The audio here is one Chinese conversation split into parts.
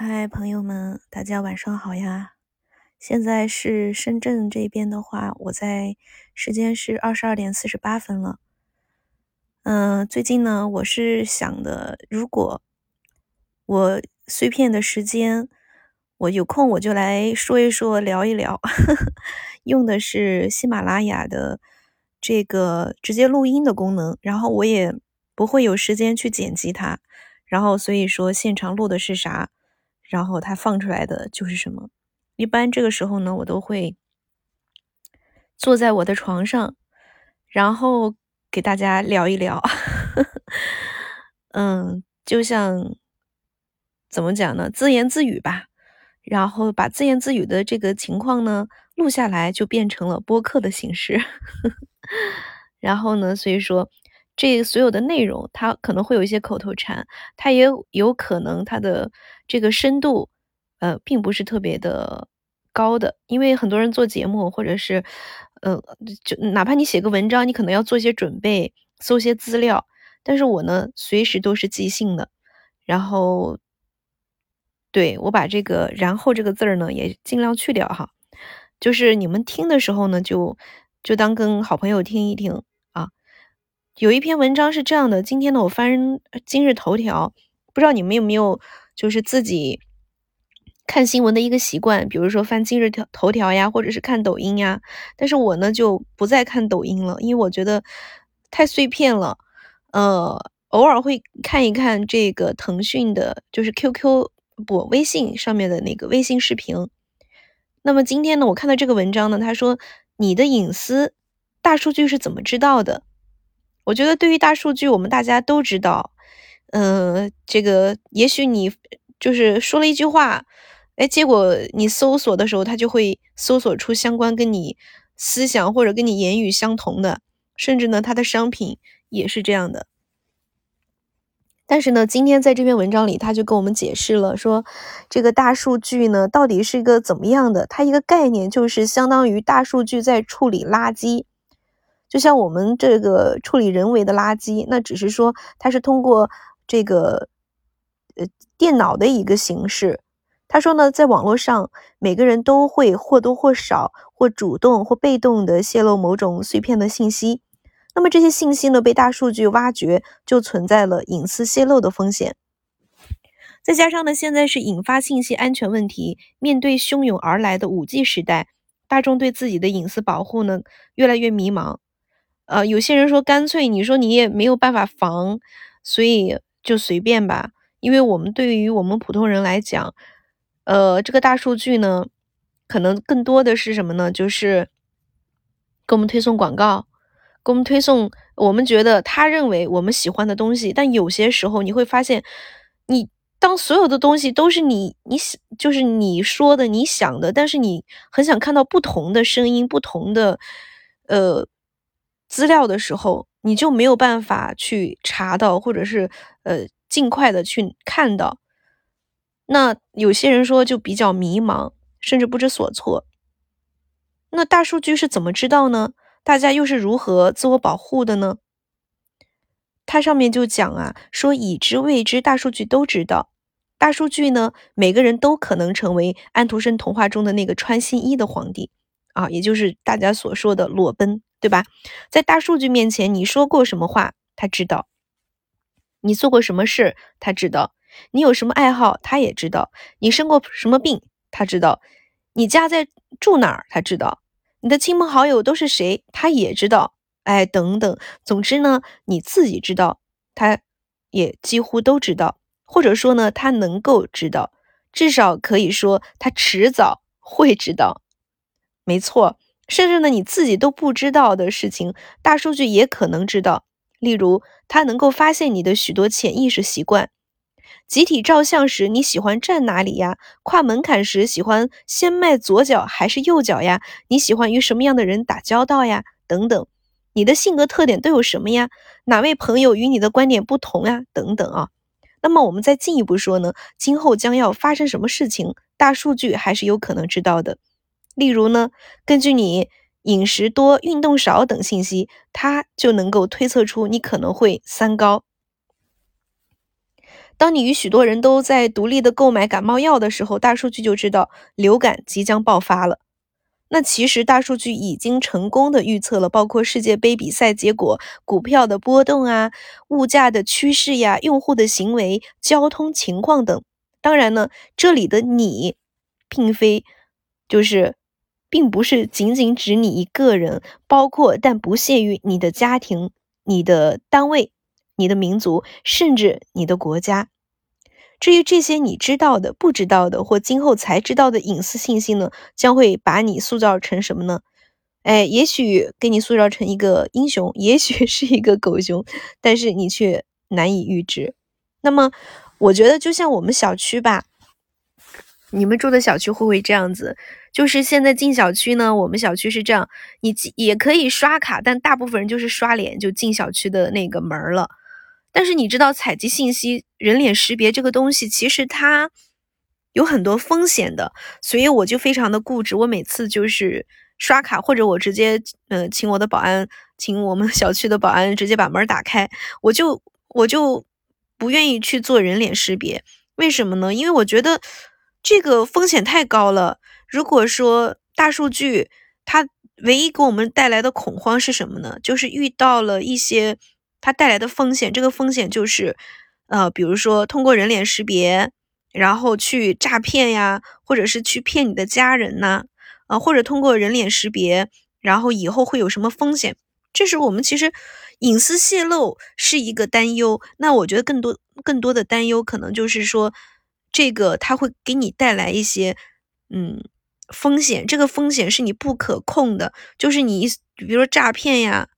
嗨，朋友们，大家晚上好呀！现在是深圳这边的话，我在时间是二十二点四十八分了。嗯，最近呢，我是想的，如果我碎片的时间，我有空我就来说一说，聊一聊。用的是喜马拉雅的这个直接录音的功能，然后我也不会有时间去剪辑它，然后所以说现场录的是啥？然后它放出来的就是什么？一般这个时候呢，我都会坐在我的床上，然后给大家聊一聊。嗯，就像怎么讲呢？自言自语吧。然后把自言自语的这个情况呢录下来，就变成了播客的形式。然后呢，所以说这所有的内容，它可能会有一些口头禅，它也有可能它的。这个深度，呃，并不是特别的高的，因为很多人做节目，或者是，呃，就哪怕你写个文章，你可能要做一些准备，搜些资料。但是我呢，随时都是即兴的。然后，对我把这个“然后”这个字儿呢，也尽量去掉哈。就是你们听的时候呢，就就当跟好朋友听一听。有一篇文章是这样的，今天呢，我翻今日头条，不知道你们有没有。就是自己看新闻的一个习惯，比如说翻今日条头条呀，或者是看抖音呀。但是我呢就不再看抖音了，因为我觉得太碎片了。呃，偶尔会看一看这个腾讯的，就是 QQ 不微信上面的那个微信视频。那么今天呢，我看到这个文章呢，他说你的隐私大数据是怎么知道的？我觉得对于大数据，我们大家都知道。嗯，这个也许你就是说了一句话，哎，结果你搜索的时候，它就会搜索出相关跟你思想或者跟你言语相同的，甚至呢，它的商品也是这样的。但是呢，今天在这篇文章里，他就跟我们解释了，说这个大数据呢，到底是一个怎么样的？它一个概念就是相当于大数据在处理垃圾，就像我们这个处理人为的垃圾，那只是说它是通过。这个呃，电脑的一个形式。他说呢，在网络上，每个人都会或多或少、或主动或被动的泄露某种碎片的信息。那么这些信息呢，被大数据挖掘，就存在了隐私泄露的风险。再加上呢，现在是引发信息安全问题，面对汹涌而来的五 G 时代，大众对自己的隐私保护呢，越来越迷茫。呃，有些人说，干脆你说你也没有办法防，所以。就随便吧，因为我们对于我们普通人来讲，呃，这个大数据呢，可能更多的是什么呢？就是给我们推送广告，给我们推送我们觉得他认为我们喜欢的东西。但有些时候你会发现，你当所有的东西都是你你想就是你说的你想的，但是你很想看到不同的声音、不同的呃资料的时候。你就没有办法去查到，或者是呃尽快的去看到。那有些人说就比较迷茫，甚至不知所措。那大数据是怎么知道呢？大家又是如何自我保护的呢？它上面就讲啊，说已知未知，大数据都知道。大数据呢，每个人都可能成为安徒生童话中的那个穿新衣的皇帝啊，也就是大家所说的裸奔。对吧？在大数据面前，你说过什么话，他知道；你做过什么事，他知道；你有什么爱好，他也知道；你生过什么病，他知道；你家在住哪儿，他知道；你的亲朋好友都是谁，他也知道。哎，等等，总之呢，你自己知道，他也几乎都知道，或者说呢，他能够知道，至少可以说他迟早会知道。没错。甚至呢，你自己都不知道的事情，大数据也可能知道。例如，它能够发现你的许多潜意识习惯：集体照相时你喜欢站哪里呀？跨门槛时喜欢先迈左脚还是右脚呀？你喜欢与什么样的人打交道呀？等等，你的性格特点都有什么呀？哪位朋友与你的观点不同呀？等等啊。那么我们再进一步说呢，今后将要发生什么事情，大数据还是有可能知道的。例如呢，根据你饮食多、运动少等信息，它就能够推测出你可能会三高。当你与许多人都在独立的购买感冒药的时候，大数据就知道流感即将爆发了。那其实大数据已经成功的预测了，包括世界杯比赛结果、股票的波动啊、物价的趋势呀、用户的行为、交通情况等。当然呢，这里的你，并非就是，并不是仅仅指你一个人，包括但不限于你的家庭、你的单位、你的民族，甚至你的国家。至于这些你知道的、不知道的，或今后才知道的隐私信息呢，将会把你塑造成什么呢？哎，也许给你塑造成一个英雄，也许 是一个狗熊，但是你却难以预知。那么，我觉得就像我们小区吧，你们住的小区会不会这样子？就是现在进小区呢，我们小区是这样，你也可以刷卡，但大部分人就是刷脸就进小区的那个门了。但是你知道采集信息、人脸识别这个东西，其实它有很多风险的，所以我就非常的固执。我每次就是刷卡，或者我直接呃请我的保安，请我们 小区的保安直接把门打开，我就我就不愿意去做人脸识别。为什么呢？因为我觉得这个风险太高了。如果说大数据它唯一给我们带来的恐慌是什么呢？就是遇到了一些。它带来的风险，这个风险就是，呃，比如说通过人脸识别，然后去诈骗呀，或者是去骗你的家人呐，啊，或者通过人脸识别，然后以后会有什么风险？这是我们其实隐私泄露是一个担忧。那我觉得更多更多的担忧可能就是说，这个它会给你带来一些嗯风险，这个风险是你不可控的，就是你比如说诈骗呀。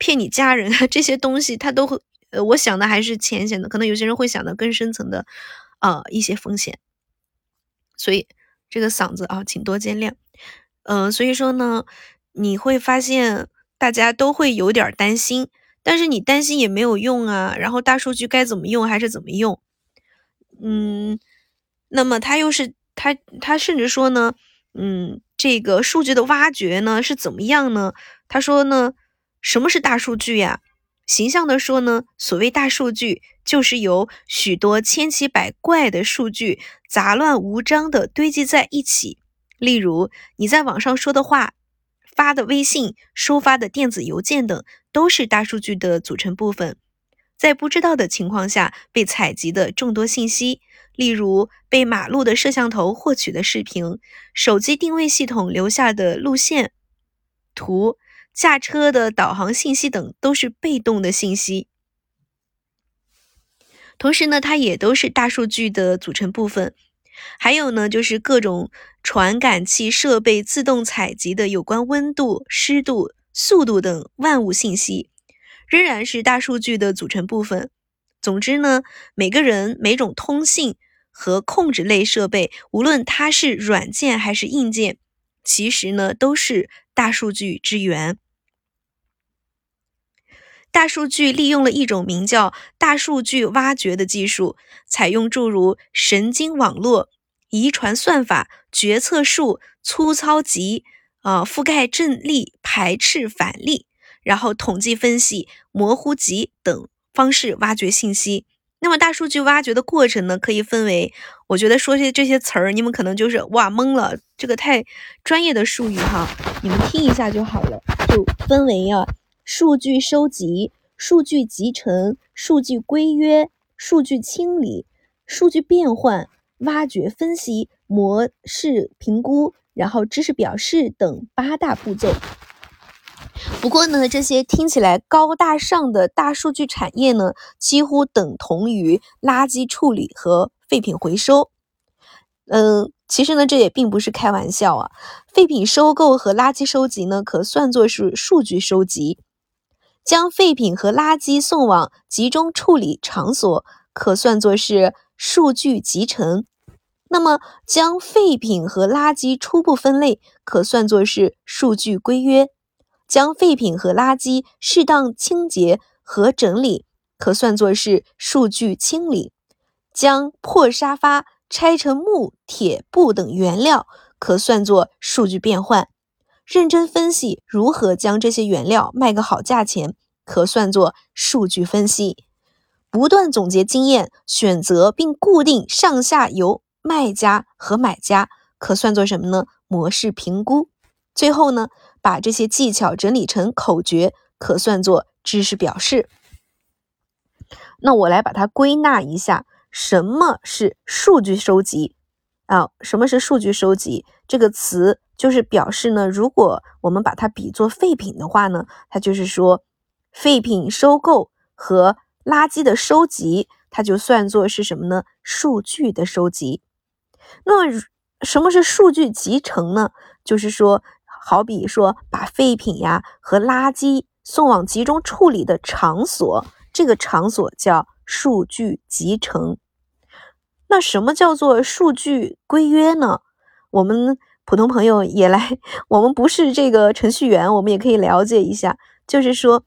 骗你家人啊，这些东西他都会，呃，我想的还是浅显的，可能有些人会想的更深层的，呃，一些风险。所以这个嗓子啊，请多见谅。嗯，所以说呢，你会发现大家都会有点担心，但是你担心也没有用啊。然后大数据该怎么用还是怎么用？嗯，那么他又是他他甚至说呢，嗯，这个数据的挖掘呢是怎么样呢？他说呢。什么是大数据呀？形象的说呢，所谓大数据，就是由许多千奇百怪的数据杂乱无章的堆积在一起。例如，你在网上说的话、发的微信、收发的电子邮件等，都是大数据的组成部分。在不知道的情况下被采集的众多信息，例如被马路的摄像头获取的视频、手机定位系统留下的路线图。驾车的导航信息等都是被动的信息，同时呢，它也都是大数据的组成部分。还有呢，就是各种传感器设备自动采集的有关温度、湿度、速度等万物信息，仍然是大数据的组成部分。总之呢，每个人每种通信和控制类设备，无论它是软件还是硬件，其实呢，都是大数据之源。大数据利用了一种名叫大数据挖掘的技术，采用诸如神经网络、遗传算法、决策树、粗糙集、啊覆盖阵列、排斥反例，然后统计分析、模糊集等方式挖掘信息。那么大数据挖掘的过程呢，可以分为，我觉得说些这些词儿，你们可能就是哇懵了，这个太专业的术语哈，你们听一下就好了，就分为啊。数据收集、数据集成、数据规约、数据清理、数据变换、挖掘分析、模式评估，然后知识表示等八大步骤。不过呢，这些听起来高大上的大数据产业呢，几乎等同于垃圾处理和废品回收。嗯，其实呢，这也并不是开玩笑啊。废品收购和垃圾收集呢，可算作是数据收集。将废品和垃圾送往集中处理场所，可算作是数据集成；那么，将废品和垃圾初步分类，可算作是数据规约；将废品和垃圾适当清洁和整理，可算作是数据清理；将破沙发拆成木、铁、布等原料，可算作数据变换。认真分析如何将这些原料卖个好价钱，可算作数据分析。不断总结经验，选择并固定上下游卖家和买家，可算作什么呢？模式评估。最后呢，把这些技巧整理成口诀，可算作知识表示。那我来把它归纳一下，什么是数据收集啊？什么是数据收集？这个词就是表示呢，如果我们把它比作废品的话呢，它就是说废品收购和垃圾的收集，它就算作是什么呢？数据的收集。那么什么是数据集成呢？就是说，好比说把废品呀和垃圾送往集中处理的场所。这个场所叫数据集成。那什么叫做数据规约呢？我们普通朋友也来，我们不是这个程序员，我们也可以了解一下。就是说，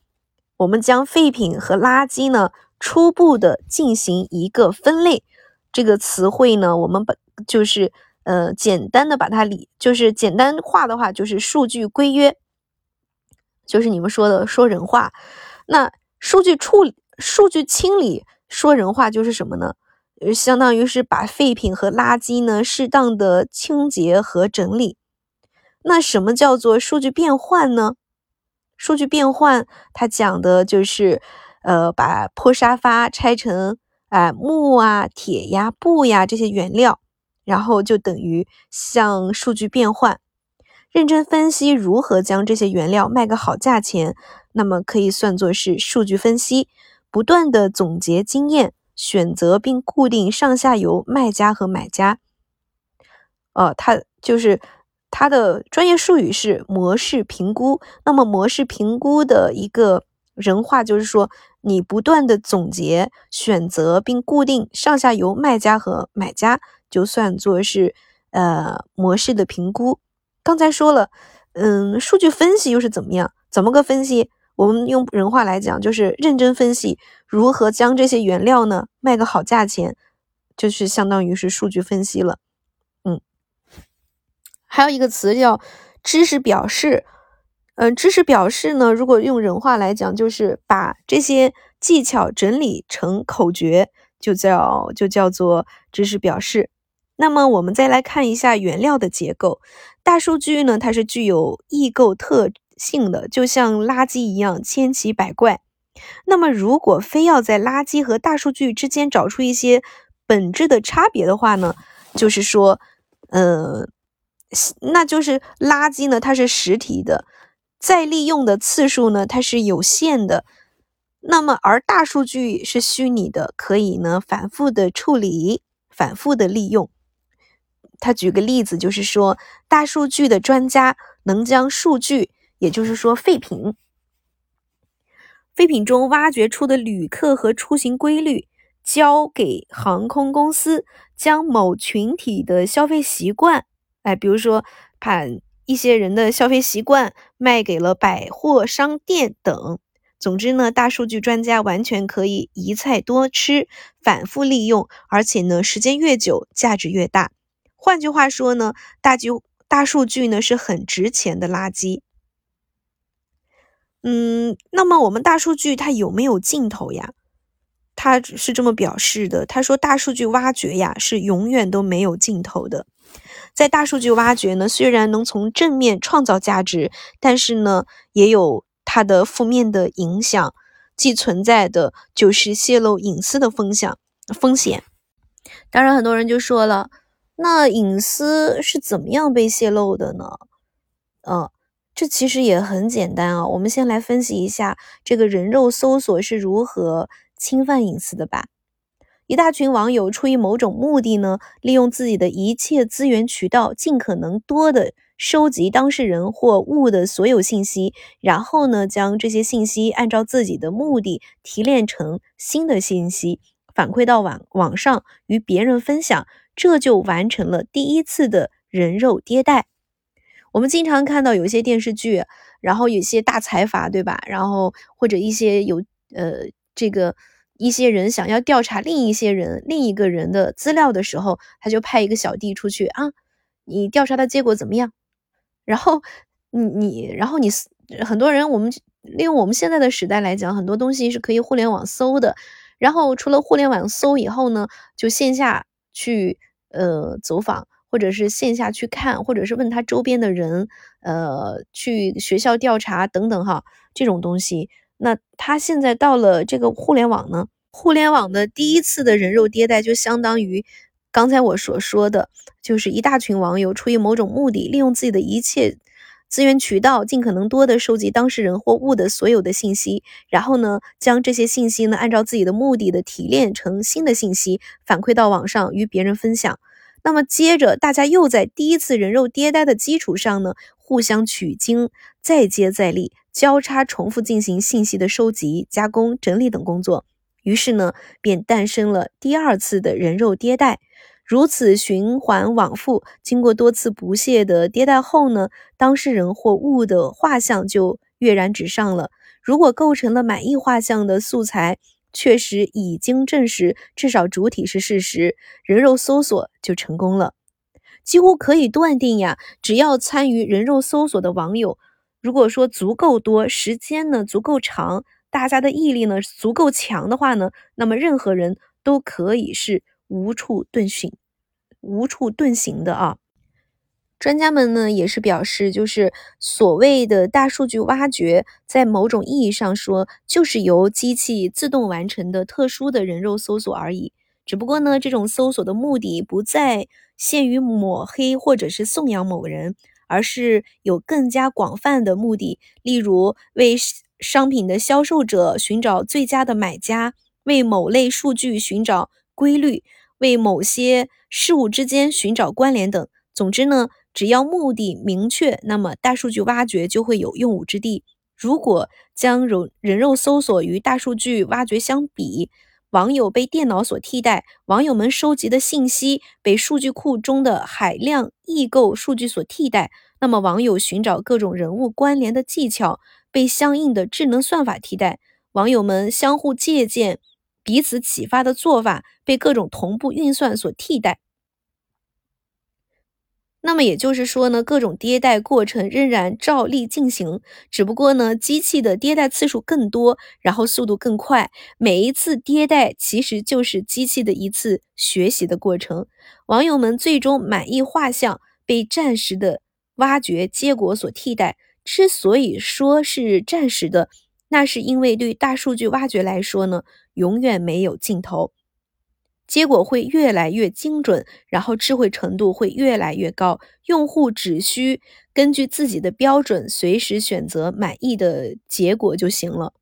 我们将废品和垃圾呢，初步的进行一个分类。这个词汇呢，我们把就是呃，简单的把它理，就是简单化的话，就是数据规约，就是你们说的说人话。那数据处理。数据清理，说人话就是什么呢？相当于是把废品和垃圾呢适当的清洁和整理。那什么叫做数据变换呢？数据变换，它讲的就是，呃，把破沙发拆成啊木啊、铁呀、布呀这些原料，然后就等于向数据变换。认真分析如何将这些原料卖个好价钱，那么可以算作是数据分析。不断的总结经验，选择并固定上下游卖家和买家。呃，它就是它的专业术语是模式评估。那么模式评估的一个人话就是说，你不断的总结、选择并固定上下游卖家和买家，就算作是呃模式的评估。刚才说了，嗯，数据分析又是怎么样？怎么个分析？我们用人话来讲，就是认真分析如何将这些原料呢卖个好价钱，就是相当于是数据分析了。嗯，还有一个词叫知识表示，嗯，知识表示呢，如果用人话来讲，就是把这些技巧整理成口诀，就叫就叫做知识表示。那么我们再来看一下原料的结构，大数据呢，它是具有异构特。性的就像垃圾一样千奇百怪，那么如果非要在垃圾和大数据之间找出一些本质的差别的话呢，就是说，呃，那就是垃圾呢它是实体的，再利用的次数呢它是有限的，那么而大数据是虚拟的，可以呢反复的处理，反复的利用。他举个例子，就是说大数据的专家能将数据。也就是说，废品，废品中挖掘出的旅客和出行规律，交给航空公司，将某群体的消费习惯，哎，比如说把一些人的消费习惯卖给了百货商店等。总之呢，大数据专家完全可以一菜多吃，反复利用，而且呢，时间越久，价值越大。换句话说呢，大就大数据呢是很值钱的垃圾。嗯，那么我们大数据它有没有尽头呀？他是这么表示的，他说大数据挖掘呀是永远都没有尽头的。在大数据挖掘呢，虽然能从正面创造价值，但是呢也有它的负面的影响，既存在的就是泄露隐私的风险。风险。当然，很多人就说了，那隐私是怎么样被泄露的呢？嗯。这其实也很简单啊，我们先来分析一下这个人肉搜索是如何侵犯隐私的吧。一大群网友出于某种目的呢，利用自己的一切资源渠道，尽可能多的收集当事人或物的所有信息，然后呢，将这些信息按照自己的目的提炼成新的信息，反馈到网网上与别人分享，这就完成了第一次的人肉迭代。我们经常看到有一些电视剧，然后有些大财阀，对吧？然后或者一些有呃这个一些人想要调查另一些人、另一个人的资料的时候，他就派一个小弟出去啊，你调查的结果怎么样？然后你你然后你很多人我们利用我们现在的时代来讲，很多东西是可以互联网搜的，然后除了互联网搜以后呢，就线下去呃走访，或者是线下去看，或者是问他周边的人，呃，去学校调查等等哈，这种东西。那他现在到了这个互联网呢？互联网的第一次的人肉迭代，就相当于刚才我所说的，就是一大群网友出于某种目的，利用自己的一切。资源渠道尽可能多的收集当事人或物的所有的信息，然后呢，将这些信息呢按照自己的目的的提炼成新的信息，反馈到网上与别人分享。那么接着，大家又在第一次人肉迭代的基础上呢，互相取经，再接再厉，交叉重复进行信息的收集、加工、整理等工作。于是呢，便诞生了第二次的人肉迭代。如此循环往复，经过多次不懈的迭代后呢，当事人或物的画像就跃然纸上了。如果构成了满意画像的素材，确实已经证实，至少主体是事实，人肉搜索就成功了。几乎可以断定呀，只要参与人肉搜索的网友，如果说足够多，时间呢足够长，大家的毅力呢足够强的话呢，那么任何人都可以是无处遁形。无处遁形的啊，专家们呢也是表示，就是所谓的大数据挖掘，在某种意义上说，就是由机器自动完成的特殊的人肉搜索而已。只不过呢，这种搜索的目的不再限于抹黑或者是颂扬某人，而是有更加广泛的目的，例如为商品的销售者寻找最佳的买家，为某类数据寻找规律。为某些事物之间寻找关联等。总之呢，只要目的明确，那么大数据挖掘就会有用武之地。如果将人人肉搜索与大数据挖掘相比，网友被电脑所替代，网友们收集的信息被数据库中的海量异构数据所替代，那么网友寻找各种人物关联的技巧被相应的智能算法替代，网友们相互借鉴。彼此启发的做法被各种同步运算所替代，那么也就是说呢，各种迭代过程仍然照例进行，只不过呢，机器的迭代次数更多，然后速度更快。每一次迭代其实就是机器的一次学习的过程。网友们最终满意画像被暂时的挖掘结果所替代。之所以说是暂时的，那是因为对大数据挖掘来说呢。永远没有尽头，结果会越来越精准，然后智慧程度会越来越高。用户只需根据自己的标准，随时选择满意的结果就行了。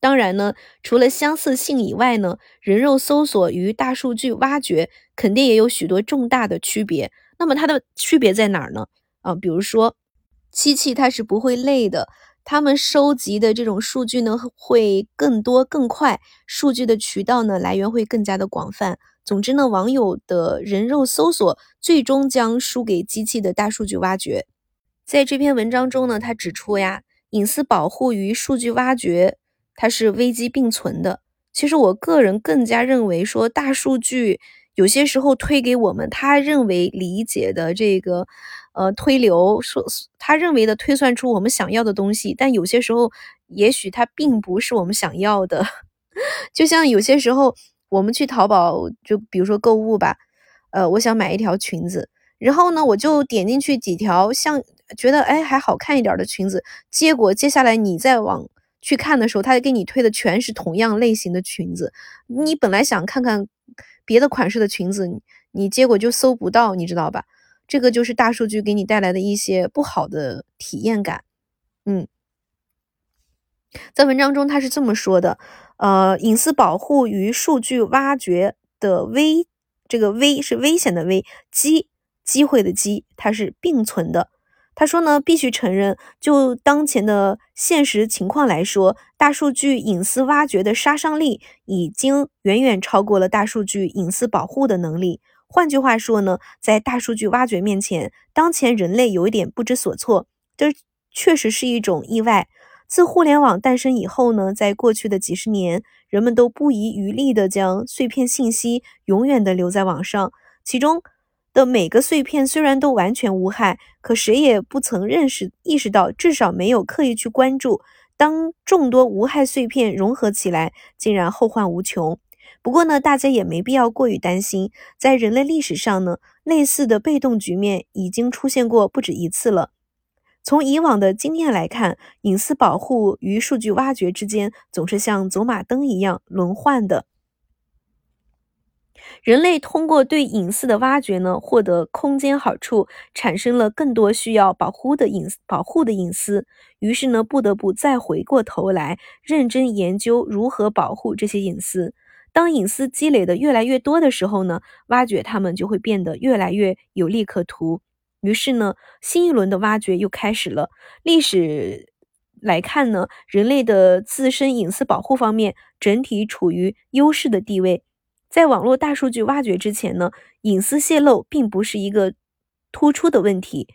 当然呢，除了相似性以外呢，人肉搜索与大数据挖掘肯定也有许多重大的区别。那么它的区别在哪儿呢？啊，比如说，机器它是不会累的。他们收集的这种数据呢，会更多更快，数据的渠道呢来源会更加的广泛。总之呢，网友的人肉搜索最终将输给机器的大数据挖掘。在这篇文章中呢，他指出呀，隐私保护与数据挖掘它是危机并存的。其实我个人更加认为说，大数据有些时候推给我们他认为理解的这个。呃，推流说他认为的推算出我们想要的东西，但有些时候也许它并不是我们想要的。就像有些时候我们去淘宝，就比如说购物吧，呃，我想买一条裙子，然后呢，我就点进去几条像觉得哎还好看一点的裙子，结果接下来你再往去看的时候，他给你推的全是同样类型的裙子，你本来想看看别的款式的裙子，你结果就搜不到，你知道吧？这个就是大数据给你带来的一些不好的体验感，嗯，在文章中他是这么说的，呃，隐私保护与数据挖掘的危，这个危是危险的危，机机会的机，它是并存的。他说呢，必须承认，就当前的现实情况来说，大数据隐私挖掘的杀伤力已经远远超过了大数据隐私保护的能力。换句话说呢，在大数据挖掘面前，当前人类有一点不知所措，这确实是一种意外。自互联网诞生以后呢，在过去的几十年，人们都不遗余力地将碎片信息永远地留在网上，其中的每个碎片虽然都完全无害，可谁也不曾认识意识到，至少没有刻意去关注。当众多无害碎片融合起来，竟然后患无穷。不过呢，大家也没必要过于担心，在人类历史上呢，类似的被动局面已经出现过不止一次了。从以往的经验来看，隐私保护与数据挖掘之间总是像走马灯一样轮换的。人类通过对隐私的挖掘呢，获得空间好处，产生了更多需要保护的隐保护的隐私，于是呢，不得不再回过头来认真研究如何保护这些隐私。当隐私积累的越来越多的时候呢，挖掘他们就会变得越来越有利可图。于是呢，新一轮的挖掘又开始了。历史来看呢，人类的自身隐私保护方面整体处于优势的地位。在网络大数据挖掘之前呢，隐私泄露并不是一个突出的问题。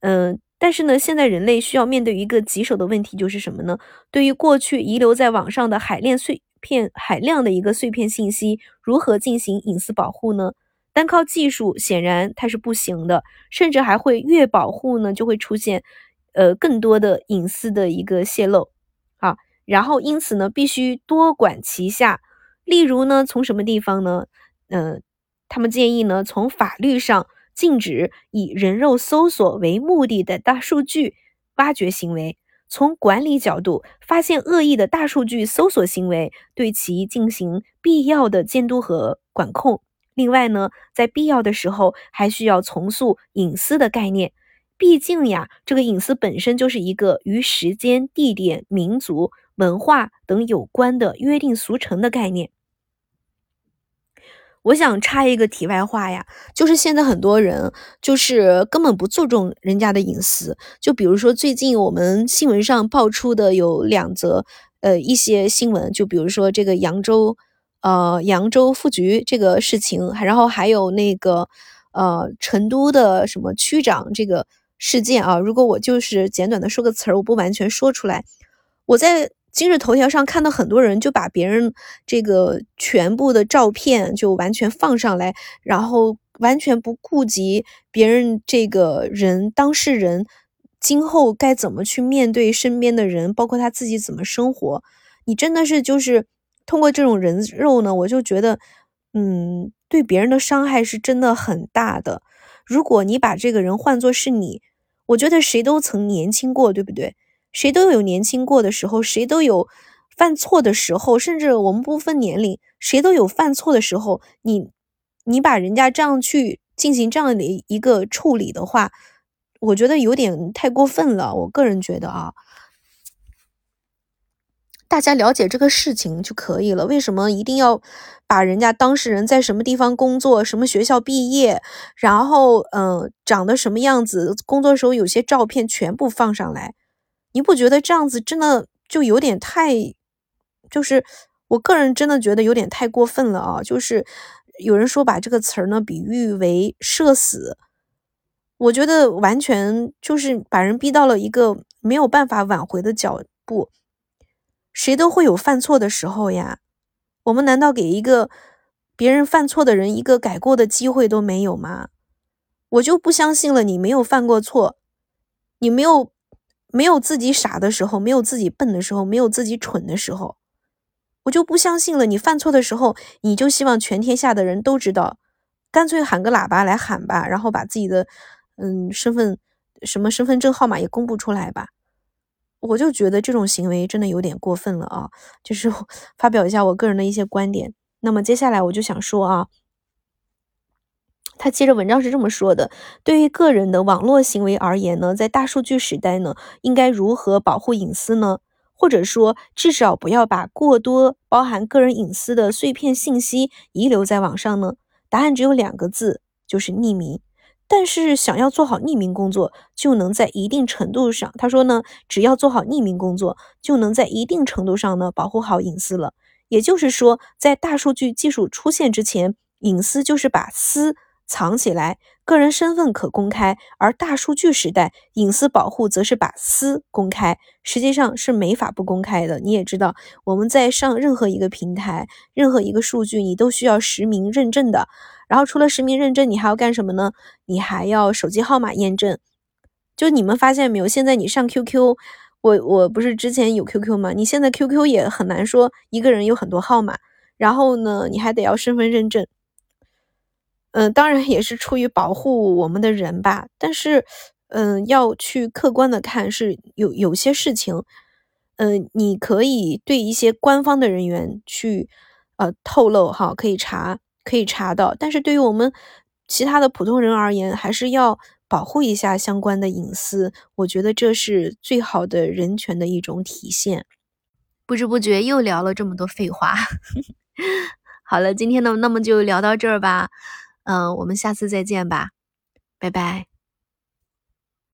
嗯，但是呢，现在人类需要面对一个棘手的问题，就是什么呢？对于过去遗留在网上的海量碎片、海量的一个碎片信息，如何进行隐私保护呢？单靠技术显然它是不行的，甚至还会越保护呢就会出现，呃更多的隐私的一个泄露，啊，然后因此呢必须多管齐下，例如呢从什么地方呢？嗯，他们建议呢从法律上禁止以人肉搜索为目的的大数据挖掘行为，从管理角度发现恶意的大数据搜索行为，对其进行必要的监督和管控。另外呢，在必要的时候，还需要重塑隐私的概念。毕竟呀，这个隐私本身就是一个与时间、地点、民族、文化等有关的约定俗成的概念。我想插一个题外话呀，就是现在很多人就是根本不注重人家的隐私。就比如说最近我们新闻上爆出的有两则，呃，一些新闻，就比如说这个扬州。呃，扬州副局这个事情，然后还有那个呃，成都的什么区长这个事件啊。如果我就是简短的说个词儿，我不完全说出来。我在今日头条上看到很多人就把别人这个全部的照片就完全放上来，然后完全不顾及别人这个人当事人今后该怎么去面对身边的人，包括他自己怎么生活。你真的是就是。通过这种人肉呢，我就觉得，嗯，对别人的伤害是真的很大的。如果你把这个人换作是你，我觉得谁都曾年轻过，对不对？谁都有年轻过的时候，谁都有犯错的时候，甚至我们不分年龄，谁都有犯错的时候。你，你把人家这样去进行这样的一个处理的话，我觉得有点太过分了。我个人觉得啊。大家了解这个事情就可以了。为什么一定要把人家当事人在什么地方工作、什么学校毕业，然后嗯长得什么样子、工作时候有些照片全部放上来？你不觉得这样子真的就有点太……就是我个人真的觉得有点太过分了啊！就是有人说把这个词儿呢比喻为社死，我觉得完全就是把人逼到了一个没有办法挽回的脚步。谁都会有犯错的时候呀，我们难道给一个别人犯错的人一个改过的机会都没有吗？我就不相信了，你没有犯过错，你没有没有自己傻的时候，没有自己笨的时候，没有自己蠢的时候，我就不相信了。你犯错的时候，你就希望全天下的人都知道，干脆喊个喇叭来喊吧，然后把自己的嗯身份什么身份证号码也公布出来吧。我就觉得这种行为真的有点过分了啊！就是 发表一下我个人的一些观点。那么接下来我就想说啊，他接着文章是这么说的：对于个人的网络行为而言呢，在大数据时代呢，应该如何保护隐私呢？或者说，至少不要把过多包含个人隐私的碎片信息遗留在网上呢？答案只有两个字，就是匿名。但是想要做好匿名工作，就能在一定程度上，他说呢，只要做好匿名工作，就能在一定程度上呢保护好隐私了。也就是说，在大数据技术出现之前，隐私就是把私藏起来，个人身份可公开；而大数据时代，隐私保护则是把私公开，实际上是没法不公开的。你也知道，我们在上任何一个平台，任何一个数据，你都需要实名认证的。然后除了实名认证，你还要干什么呢？你还要手机号码验证。就你们发现没有？现在你上 QQ，我我不是之前有 QQ 吗？你现在 QQ 也很难说一个人有很多号码，然后呢，你还得要身份认证。嗯，当然也是出于保护我们的人吧，但是，嗯，要去客观的看，是有有些事情，嗯，你可以对一些官方的人员去，呃，透露哈，可以查，可以查到，但是对于我们其他的普通人而言，还是要保护一下相关的隐私，我觉得这是最好的人权的一种体现。不知不觉又聊了这么多废话，好了，今天呢，那么就聊到这儿吧。嗯，我们下次再见吧，拜拜。